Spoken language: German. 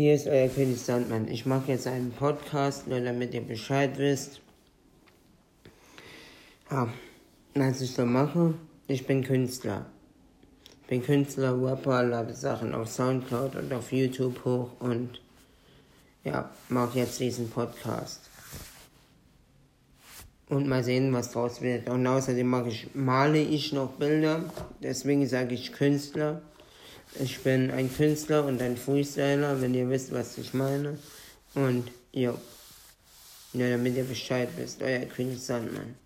Hier ist euer König Sandmann. Ich mache jetzt einen Podcast, nur damit ihr Bescheid wisst. Ja, was ich so mache, ich bin Künstler. Ich bin Künstler, Rapper, lade Sachen auf Soundcloud und auf YouTube hoch und ja, mache jetzt diesen Podcast. Und mal sehen, was draus wird. Und außerdem mache ich, male ich noch Bilder. Deswegen sage ich Künstler. Ich bin ein Künstler und ein Freestyler, wenn ihr wisst, was ich meine. Und ja, nur damit ihr Bescheid wisst, euer König Sandmann.